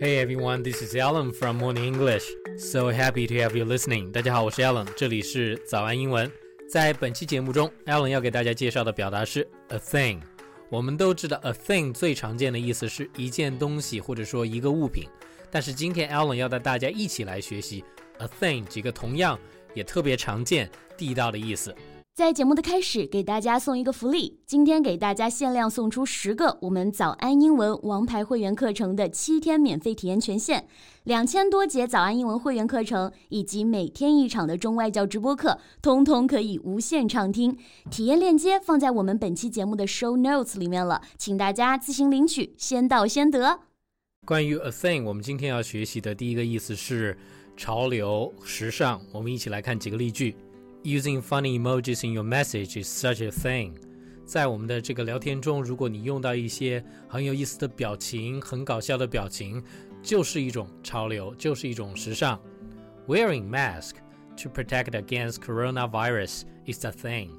Hey everyone, this is Alan from Morning English. So happy to have you listening. 大家好，我是 Alan，这里是早安英文。在本期节目中，Alan 要给大家介绍的表达是 a thing。我们都知道，a thing 最常见的意思是一件东西或者说一个物品。但是今天 Alan 要带大家一起来学习 a thing 几个同样也特别常见、地道的意思。在节目的开始，给大家送一个福利。今天给大家限量送出十个我们早安英文王牌会员课程的七天免费体验权限，两千多节早安英文会员课程以及每天一场的中外教直播课，通通可以无限畅听。体验链接放在我们本期节目的 show notes 里面了，请大家自行领取，先到先得。关于 a thing，我们今天要学习的第一个意思是潮流、时尚。我们一起来看几个例句。Using funny emojis in your message is such a thing。在我们的这个聊天中，如果你用到一些很有意思的表情、很搞笑的表情，就是一种潮流，就是一种时尚。Wearing mask to protect against coronavirus is a thing。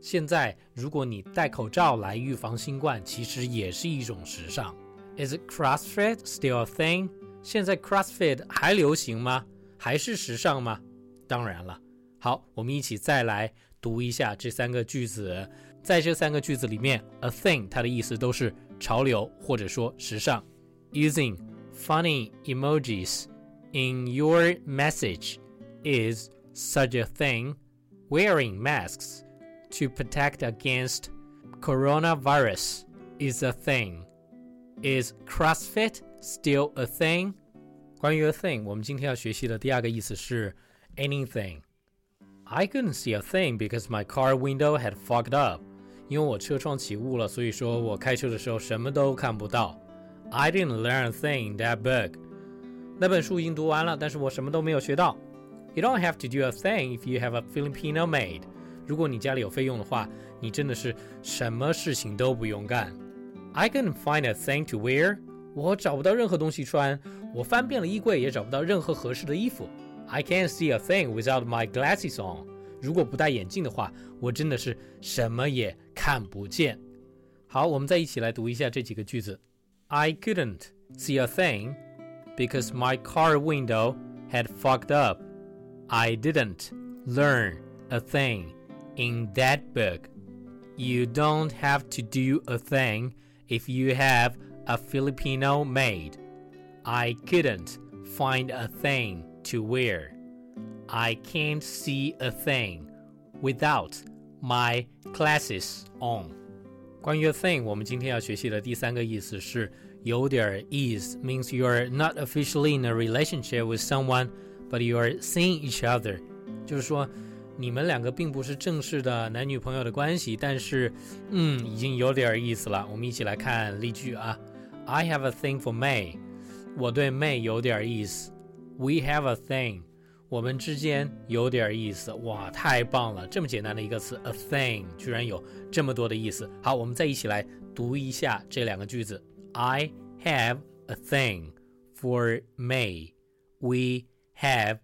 现在，如果你戴口罩来预防新冠，其实也是一种时尚。Is CrossFit still a thing？现在 CrossFit 还流行吗？还是时尚吗？当然了。 好，我们一起再来读一下这三个句子。在这三个句子里面，a thing 它的意思都是潮流或者说时尚。Using funny emojis in your message is such a thing. Wearing masks to protect against coronavirus is a thing. Is CrossFit still a thing? 关于 a thing，我们今天要学习的第二个意思是 anything。 I couldn't see a thing because my car window had fogged up. 因为我车窗起雾了，所以说我开车的时候什么都看不到。I didn't learn a thing in that book. 那本书已经读完了，但是我什么都没有学到。You don't have to do a thing if you have a Filipino maid. 如果你家里有费用的话，你真的是什么事情都不用干。I couldn't find a thing to wear. 我找不到任何东西穿，我翻遍了衣柜也找不到任何合适的衣服。 I can't see a thing without my glasses on。如果不戴眼镜的话，我真的是什么也看不见。好，我们再一起来读一下这几个句子。I couldn't see a thing because my car window had fogged up. I didn't learn a thing in that book. You don't have to do a thing if you have a Filipino maid. I couldn't find a thing to wear. I can't see a thing without my glasses on. 关于 a thing，我们今天要学习的第三个意思是有点意思，means you're not officially in a relationship with someone, but you're seeing each other。就是说，你们两个并不是正式的男女朋友的关系，但是，嗯，已经有点意思了。我们一起来看例句啊。I have a thing for May，我对 May 有点意思。 We have a thing，我们之间有点意思，哇，太棒了！这么简单的一个词，a thing，居然有这么多的意思。好，我们再一起来读一下这两个句子。I have a thing for May. We have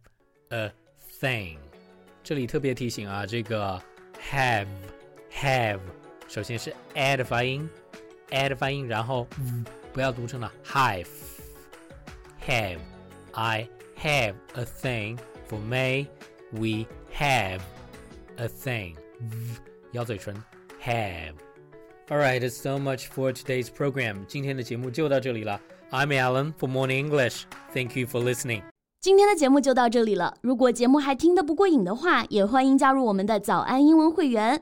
a thing。这里特别提醒啊，这个 have have，首先是 a 的发音，a 的发音，然后不要读成了 have have I。have a thing for May. We have a thing. 咬嘴唇，have。Alright, it's so much for today's program. I'm Allen for Morning English. Thank you for listening. 今天的节目就到这里了。如果节目还听得不过瘾的话，也欢迎加入我们的早安英文会员。